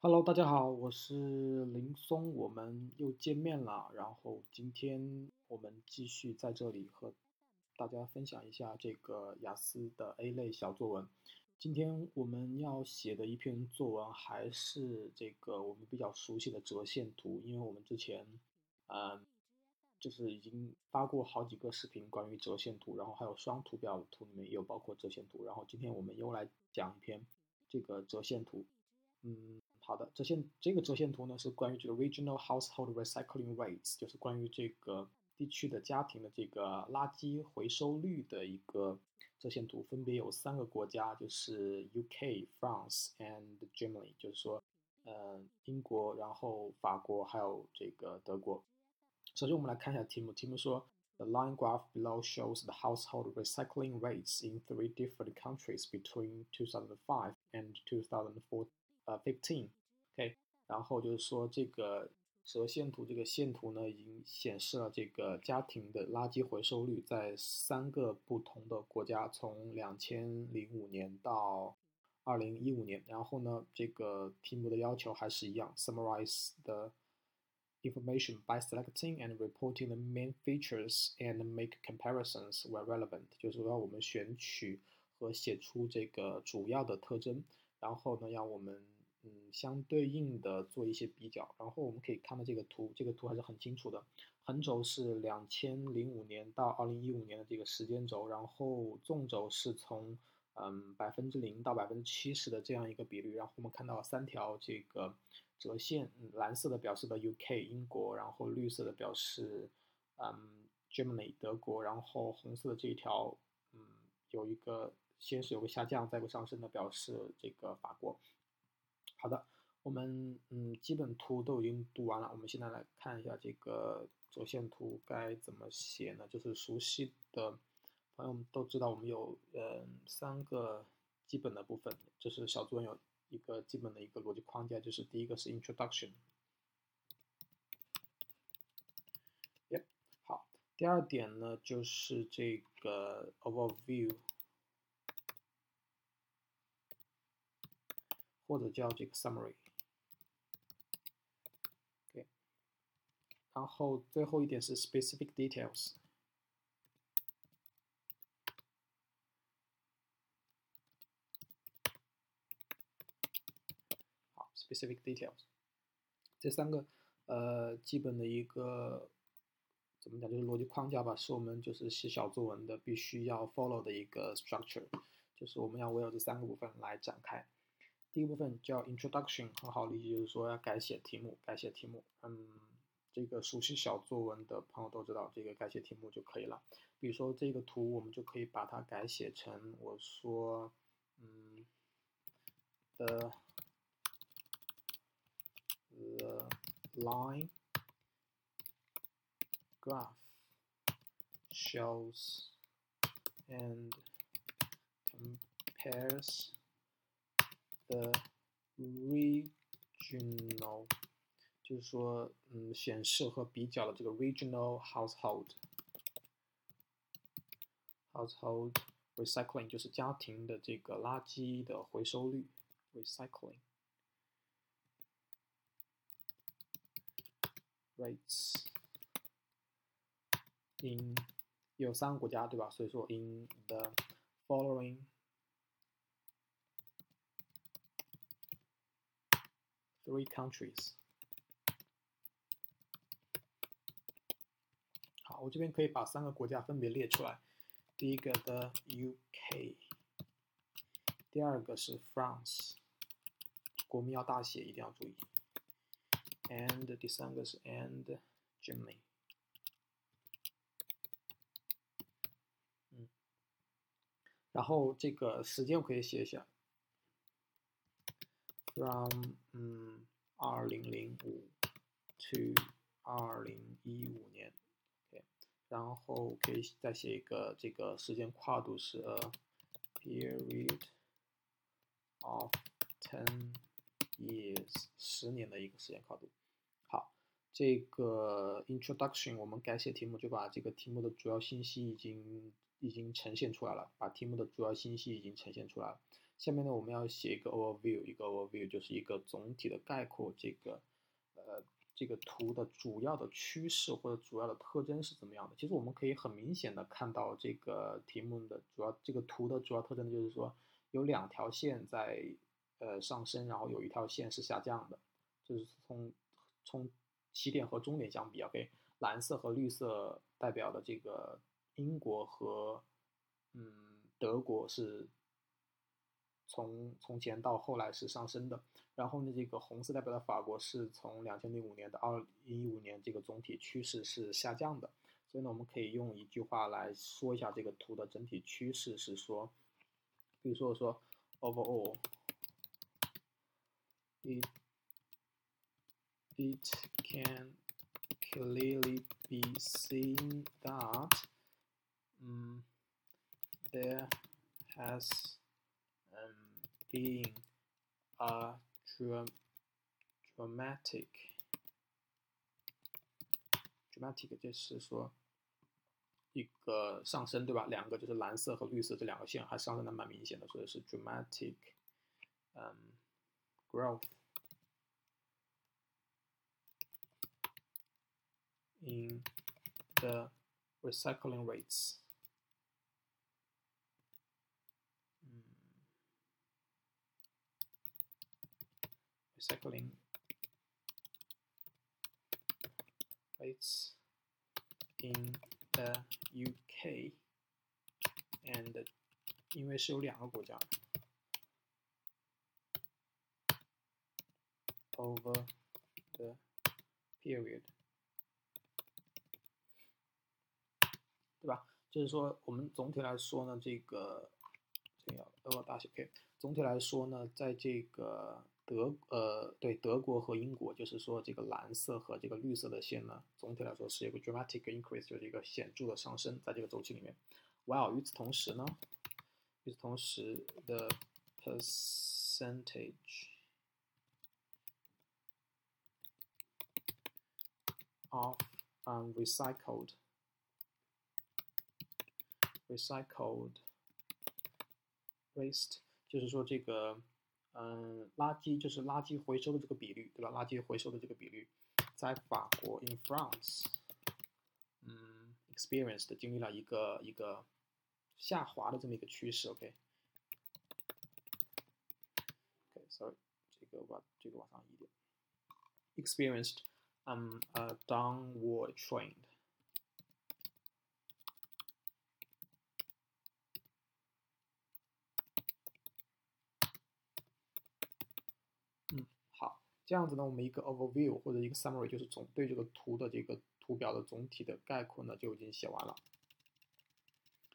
Hello，大家好，我是林松，我们又见面了。然后今天我们继续在这里和大家分享一下这个雅思的 A 类小作文。今天我们要写的一篇作文还是这个我们比较熟悉的折线图，因为我们之前嗯就是已经发过好几个视频关于折线图，然后还有双图表图里面也有包括折线图。然后今天我们又来讲一篇这个折线图，嗯。好的，折线这个折线图呢是关于这个 regional household recycling rates，就是关于这个地区的家庭的这个垃圾回收率的一个折线图，分别有三个国家，就是 UK、France and Germany，就是说，呃，英国，然后法国，还有这个德国。首先我们来看一下题目，题目说 The line graph below shows the household recycling rates in three different countries between 2005 and 2004. 呃，fifteen，OK，然后就是说这个折线图这个线图呢，已经显示了这个家庭的垃圾回收率在三个不同的国家，从两千零五年到二零一五年。然后呢，这个题目的要求还是一样，summarize the information by selecting and reporting the main features and make comparisons where relevant，就是说我们选取和写出这个主要的特征，然后呢，让我们嗯，相对应的做一些比较，然后我们可以看到这个图，这个图还是很清楚的。横轴是两千零五年到二零一五年的这个时间轴，然后纵轴是从嗯百分之零到百分之七十的这样一个比率。然后我们看到三条这个折线，蓝色的表示的 UK 英国，然后绿色的表示嗯 Germany 德国，然后红色的这一条嗯有一个先是有个下降，再个上升的表示这个法国。好的，我们嗯基本图都已经读完了，我们现在来看一下这个折线图该怎么写呢？就是熟悉的朋友们都知道，我们有嗯三个基本的部分，就是小作文有一个基本的一个逻辑框架，就是第一个是 introduction，好，第二点呢就是这个 overview。或者叫这个 summary，OK，然后最后一点是 specific details，好，specific details，这三个呃基本的一个怎么讲就是逻辑框架吧，是我们就是写小作文的必须要 follow 的一个 structure，就是我们要围绕这三个部分来展开。第一部分叫 introduction，很好理解，就是说要改写题目，改写题目。嗯，这个熟悉小作文的朋友都知道，这个改写题目就可以了。比如说这个图，我们就可以把它改写成，我说，嗯，the the line graph shows and compares The regional 就是说，嗯，显示和比较的这个 regional household household recycling 就是家庭的这个垃圾的回收率 recycling rates in 有三个国家对吧？所以说 in the following three countries。好，我这边可以把三个国家分别列出来。第一个的 UK，第二个是 France，国名要大写，一定要注意。And 第三个是 and Germany。嗯，然后这个时间我可以写一下。From 嗯二零零五 to 二零一五年，OK，然后可以再写一个这个时间跨度是 a period of ten years，十年的一个时间跨度。好，这个 introduction 我们改写题目就把这个题目的主要信息已经已经呈现出来了，把题目的主要信息已经呈现出来了。下面呢，我们要写一个 overview，一个 overview 就是一个总体的概括，这个呃这个图的主要的趋势或者主要的特征是怎么样的？其实我们可以很明显的看到这个题目的主要这个图的主要特征就是说有两条线在呃上升，然后有一条线是下降的，就是从从起点和终点相比，OK，蓝色和绿色代表的这个英国和嗯德国是。从从前到后来是上升的，然后呢，这个红色代表的法国是从两千零五年到二零一五年，这个总体趋势是下降的。所以呢，我们可以用一句话来说一下这个图的整体趋势是说，比如说我说，overall，it it can clearly be seen that，嗯，there has being a dramatic dramatic 就是说一个上升，对吧？两个就是蓝色和绿色这两个线还上升的蛮明显的，所以是 dramatic，嗯，growth in the recycling rates。 Recycling rates in the UK and 因为是有两个国家 over the period，对吧？就是说，我们总体来说呢，这个这个要大写 K。总体来说呢，在这个德呃对德国和英国，就是说这个蓝色和这个绿色的线呢，总体来说是一个 dramatic increase，就是一个显著的上升，在这个周期里面。While 与此同时呢，与此同时，the percentage of unrecycled recycled waste，就是说这个。嗯，垃圾就是垃圾回收的这个比率，对吧？垃圾回收的这个比率，在法国，in France，嗯，experienced 经历了一个一个下滑的这么一个趋势，OK。OK，sorry，这个把这个往上移一点，experienced um a downward trend。这样子呢，我们一个 overview 或者一个 summary 就是总对这个图的这个图表的总体的概括呢就已经写完了，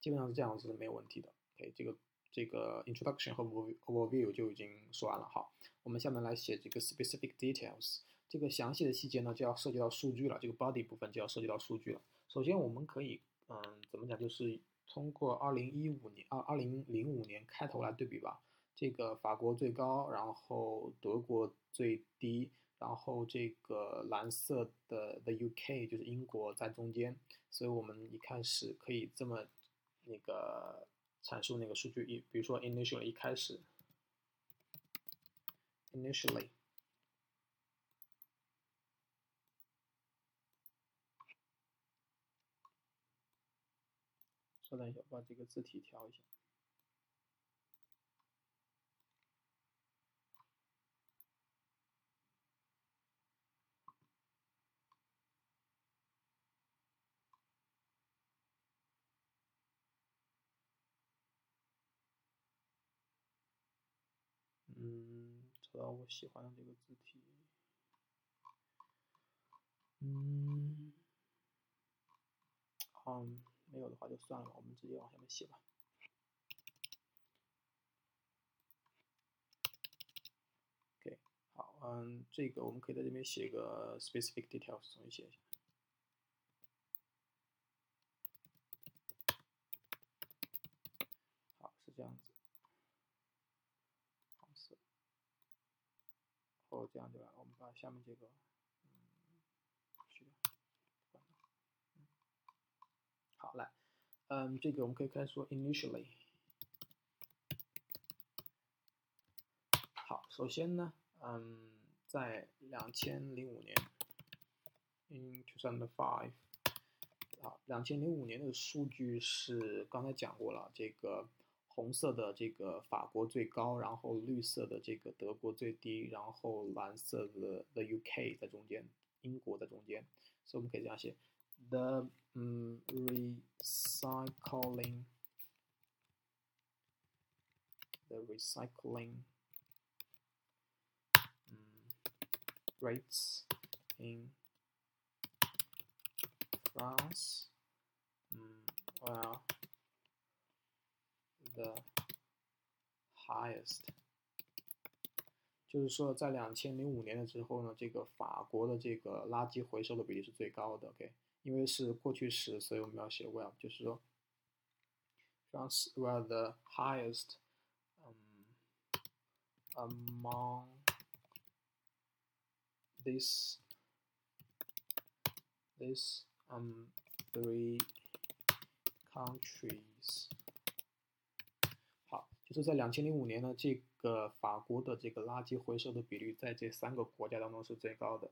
基本上是这样子没有问题的。OK，这个这个 introduction 和 overview 就已经说完了。好，我们下面来写这个 specific details，这个详细的细节呢就要涉及到数据了，这个 body 部分就要涉及到数据了。首先我们可以嗯怎么讲，就是通过二零一五年二二零零五年开头来对比吧。这个法国最高，然后德国最低，然后这个蓝色的 the UK 就是英国在中间，所以我们一开始可以这么那个阐述那个数据，一比如说 initially 一开始，initially，稍等一下，把这个字体调一下。找到我喜欢的这个字体。嗯，好，没有的话就算了吧，我们直接往下面写吧。OK，好，嗯，这个我们可以在这边写一个 specific details，重新写一下。好，是这样子。哦，这样对吧？我们把下面这个，嗯，去掉，好，来，嗯，这个我们可以开始说 initially。好首先呢，嗯，在两千零五年，in two thousand five，好，两千零五年的数据是刚才讲过了，这个红色的这个法国最高，然后绿色的这个德国最低，然后蓝色的 the UK 在中间，英国在中间，所以我们可以这样写：the 嗯 recycling。the recycling um, rates in France um, were highest。就是说，在两千零五年的时候呢，这个法国的这个垃圾回收的比例是最高的。OK，因为是过去时，所以我们要写 well，就是说，France were the highest among this this um three countries。就在两千零五年呢，这个法国的这个垃圾回收的比率在这三个国家当中是最高的。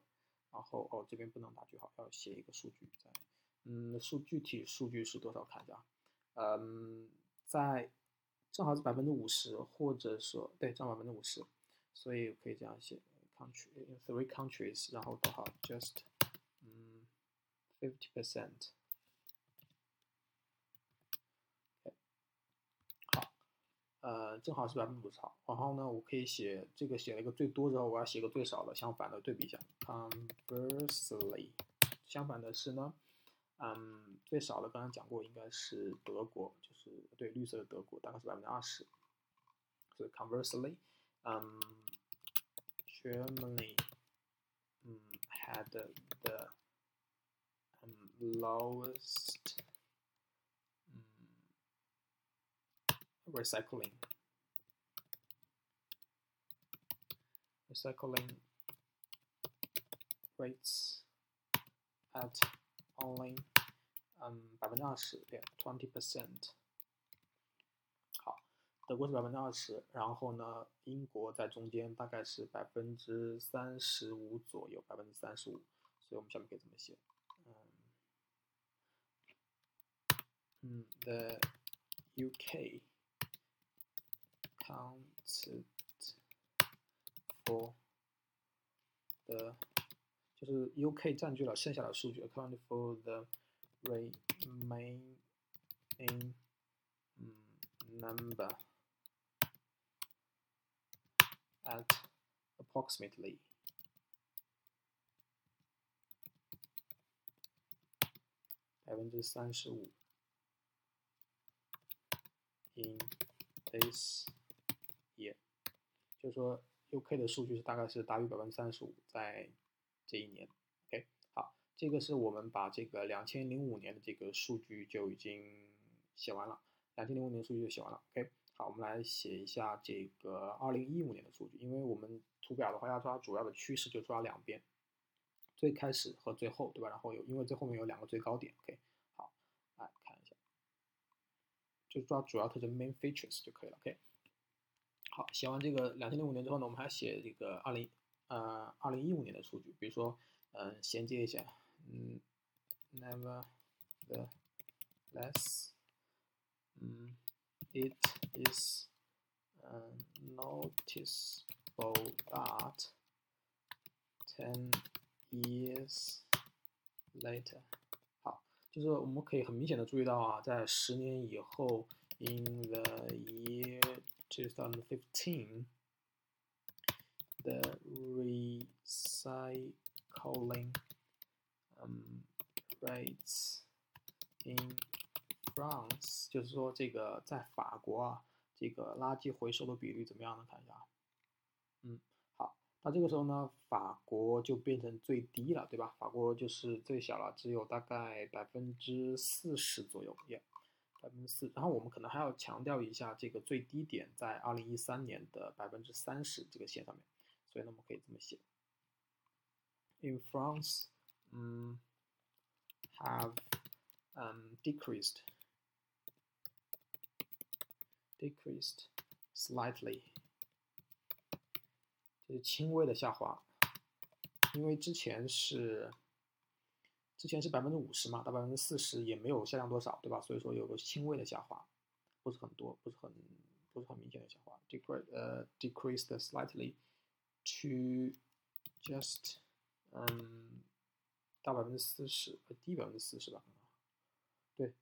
然后哦，这边不能打句号，要写一个数据在。嗯，数具体数据是多少？看一下。嗯，在正好是百分之五十，或者说对，占百分之五十，所以可以这样写：country three countries，然后逗号 just 嗯 fifty percent。呃，正好是百分之五十。然后呢，我可以写这个写了一个最多之后，我要写个最少的，相反的对比一下。Conversely，相反的是呢。嗯，最少的刚刚讲过，应该是德国，就是对绿色的德国，大概是百分之二十。所以 conversely，嗯，Germany，嗯，had the 嗯 lowest 嗯 recycling recycling rates at only 嗯，百分之二十，对，twenty percent。好，德国是百分之二十，然后呢，英国在中间，大概是百分之三十五左右，百分之三十五。所以我们下面可以这么写？嗯，嗯，the UK counted for the 就是 UK 占据了剩下的数据，account for the remaining number at approximately in this year， 就是说 UK 的数据是大概是大于百分之三十五，在这一年。OK，好这个是我们把这个两千零五年的这个数据就已经写完了，两千零五年数据就写完了。OK，好，我们来写一下这个二零一五年的数据，因为我们图表的话要抓主要的趋势，就抓两边，最开始和最后，对吧？然后有，因为最后面有两个最高点。OK，好，来看一下，就抓主要特征 main features 就可以了。OK，好，写完这个两千零五年之后呢，我们还写这个二零呃二零一五年的数据，比如说嗯衔接一下。嗯 nevertheless, 嗯 it is uh, noticeable that ten years later，好，就是我们可以很明显的注意到啊，在十年以后，in the year 2015, the recycling rates in France，就是说这个在法国啊，这个垃圾回收的比率怎么样呢？看一下，嗯，好，那这个时候呢，法国就变成最低了，对吧？法国就是最小了，只有大概百分之四十左右，耶，百分之四。然后我们可能还要强调一下，这个最低点在二零一三年的百分之三十这个线上面，所以呢，我们可以这么写：In France，嗯。have um, decreased decreased slightly 这是轻微的下滑，因为之前是之前是百分之五十嘛，到百分之四十也没有下降多少，对吧？所以说有个轻微的下滑，不是很多，不是很不是很明显的下滑，decrease 呃 decreased slightly to just 嗯到百分之四十，低百分之四十吧，对，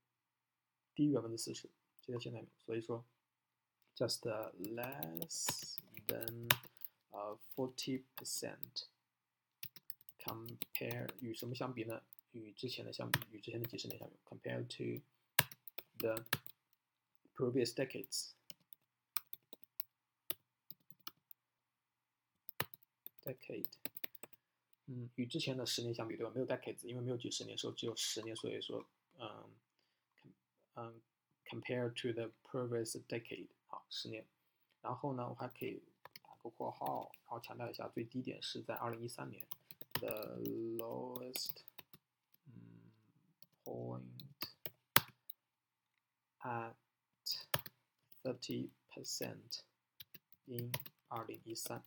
低于百分之四十，就在现在，所以说 just less than 呃 forty percent compare 与什么相比呢？与之前的相比，与之前的几十年相比，compared to the previous decades decade，嗯，与之前的十年相比，对吧？没有 decades，因为没有几十年，时候只有十年，所以说，嗯，嗯，compared to the previous decade，好，十年。然后呢，我还可以打个括号，然后强调一下，最低点是在二零一三年，the lowest point at thirty percent in 二零一三。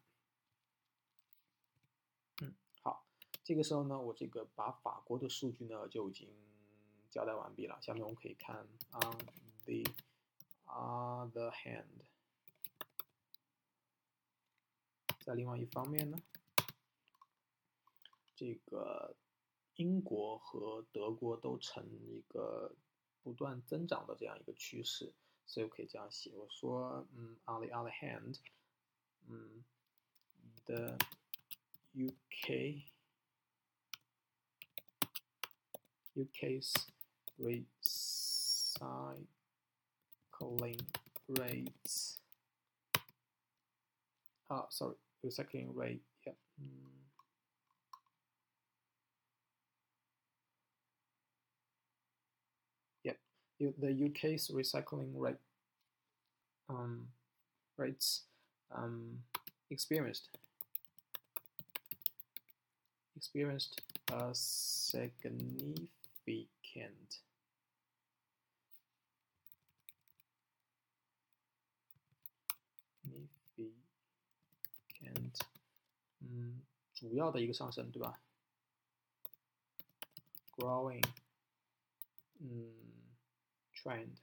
嗯，好，这个时候呢，我这个把法国的数据呢就已经交代完毕了。下面我们可以看 on the other hand。在另外一方面呢，这个英国和德国都呈一个不断增长的这样一个趋势，所以我可以这样写，我说，嗯，on the other hand，嗯，the UK UK's recycling rates，啊，sorry。recycling rate，yeah The UK's recycling rate um, rates um, experienced experienced a significant and 嗯，主要的一个上升，对吧？Growing，嗯 ，trend，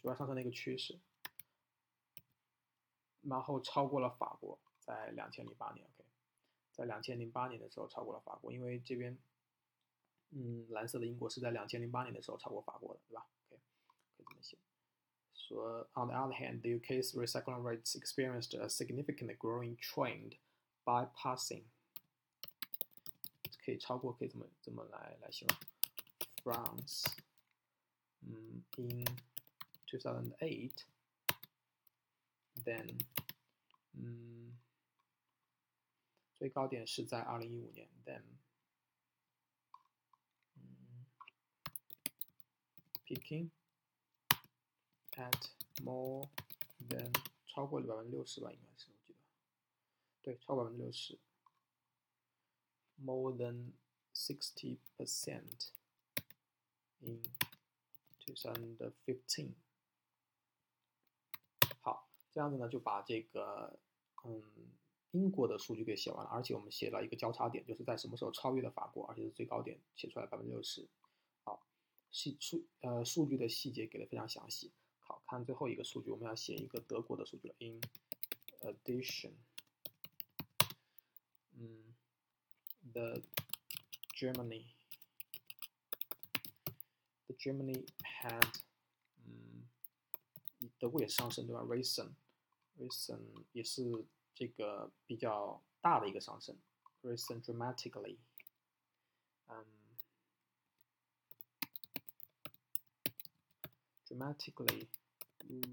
主要上升的一个趋势，然后超过了法国，在两千零八年，OK，在两千零八年的时候超过了法国，因为这边，嗯，蓝色的英国是在两千零八年的时候超过法国的，对吧？OK，可以这么写。So, on the other hand, the UK's recycling rates experienced a significant growing trend, bypassing 可以超过，可以怎么怎么来来形容？France，，in 2008, then，嗯，最高点是在2015年，then，嗯，peaking。at more than 超过了百分之六十吧，应该是我记得，对，超过百分之六十，more than sixty percent in 2015。好，这样子呢就把这个嗯英国的数据给写完了，而且我们写了一个交叉点，就是在什么时候超越了法国，而且是最高点，写出来百分之六十。好，细数呃数据的细节给的非常详细。好看最后一个数据，我们要写一个德国的数据了。In addition，嗯，the Germany Germany，the Germany had，嗯，德国也上升对吧？Recent，recent 也是这个比较大的一个上升，recent dramatically，嗯。dramatically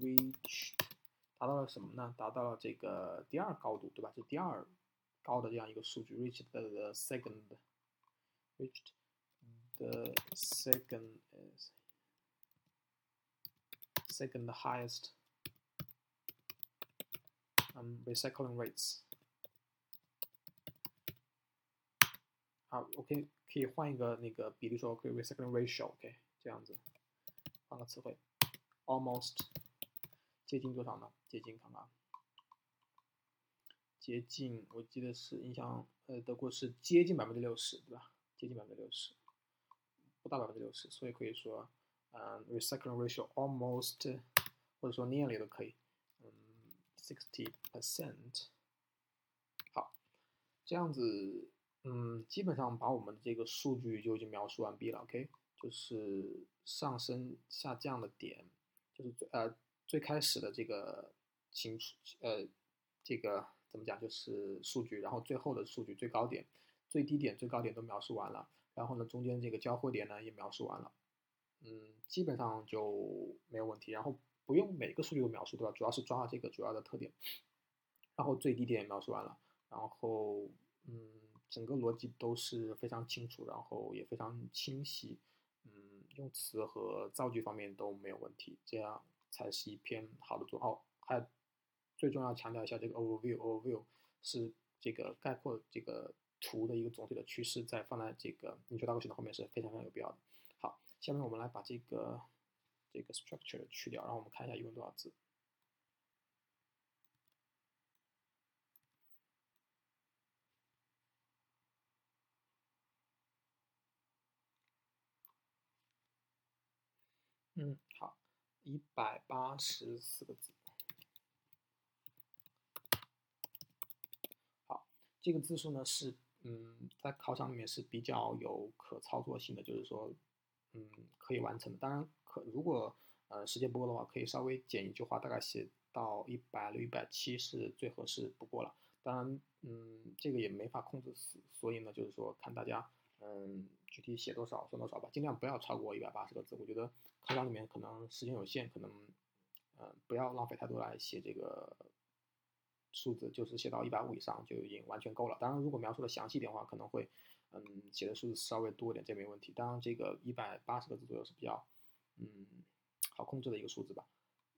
reached 达到了什么呢？达到了这个第二高度，对吧？是第二高的这样一个数据，reached the second reached The second is second highest um recycling rates。好，OK，可以换一个那个比例说，OK recycling ratio，OK，这样子，换个词汇。almost 接近多少呢？接近看看，接近，我记得是印象，呃，德国是接近百分之六十，对吧？接近百分之六十，不到百分之六十，所以可以说，嗯，recycling ratio almost，或者说 nearly 都可以，嗯，sixty percent。好，这样子，嗯，基本上把我们的这个数据就已经描述完毕了，OK，就是上升下降的点，就是最呃最开始的这个情，呃，这个。怎么讲？就是数据，然后最后的数据最高点、最低点、最高点都描述完了，然后呢，中间这个交汇点呢也描述完了，嗯，基本上就没有问题。然后不用每个数据都描述，对吧？主要是抓这个主要的特点，然后最低点也描述完了，然后嗯，整个逻辑都是非常清楚，然后也非常清晰，嗯，用词和造句方面都没有问题，这样才是一篇好的作哦。还。最重要强调一下，这个 overview，overview 是这个概括这个图的一个总体的趋势，在放在这个你说大构型的后面是非常非常有必要的。好，下面我们来把这个这个 structure 去掉，然后我们看一下一共多少字。嗯，好，一百八十四个字。好这个字数呢是，嗯，在考场里面是比较有可操作性的，就是说，嗯，可以完成的。当然，可如果呃时间不够的话，可以稍微减一句话，大概写到一百六、一百七是最合适不过了。当然，嗯，这个也没法控制死，所以呢，就是说看大家，嗯，具体写多少算多少吧，尽量不要超过一百八十个字。我觉得考场里面可能时间有限，可能，嗯，不要浪费太多来写这个。数字就是写到一百五以上就已经完全够了。当然，如果描述的详细点的话，可能会，嗯，写的数字稍微多一点，这没问题。当然，这个一百八十个字左右是比较，嗯，好控制的一个数字吧。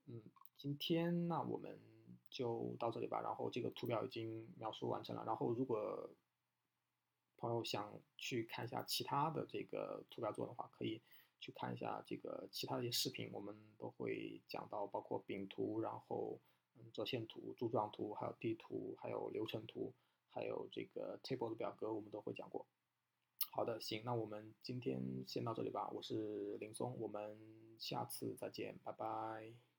嗯，今天那我们就到这里吧。然后这个图表已经描述完成了。然后如果朋友想去看一下其他的这个图表作的话，可以去看一下这个其他的一些视频，我们都会讲到，包括饼图，然后。折线图、柱状图，还有地图，还有流程图，还有这个 table 的表格，我们都会讲过。好的，行，那我们今天先到这里吧。我是林松，我们下次再见，拜拜。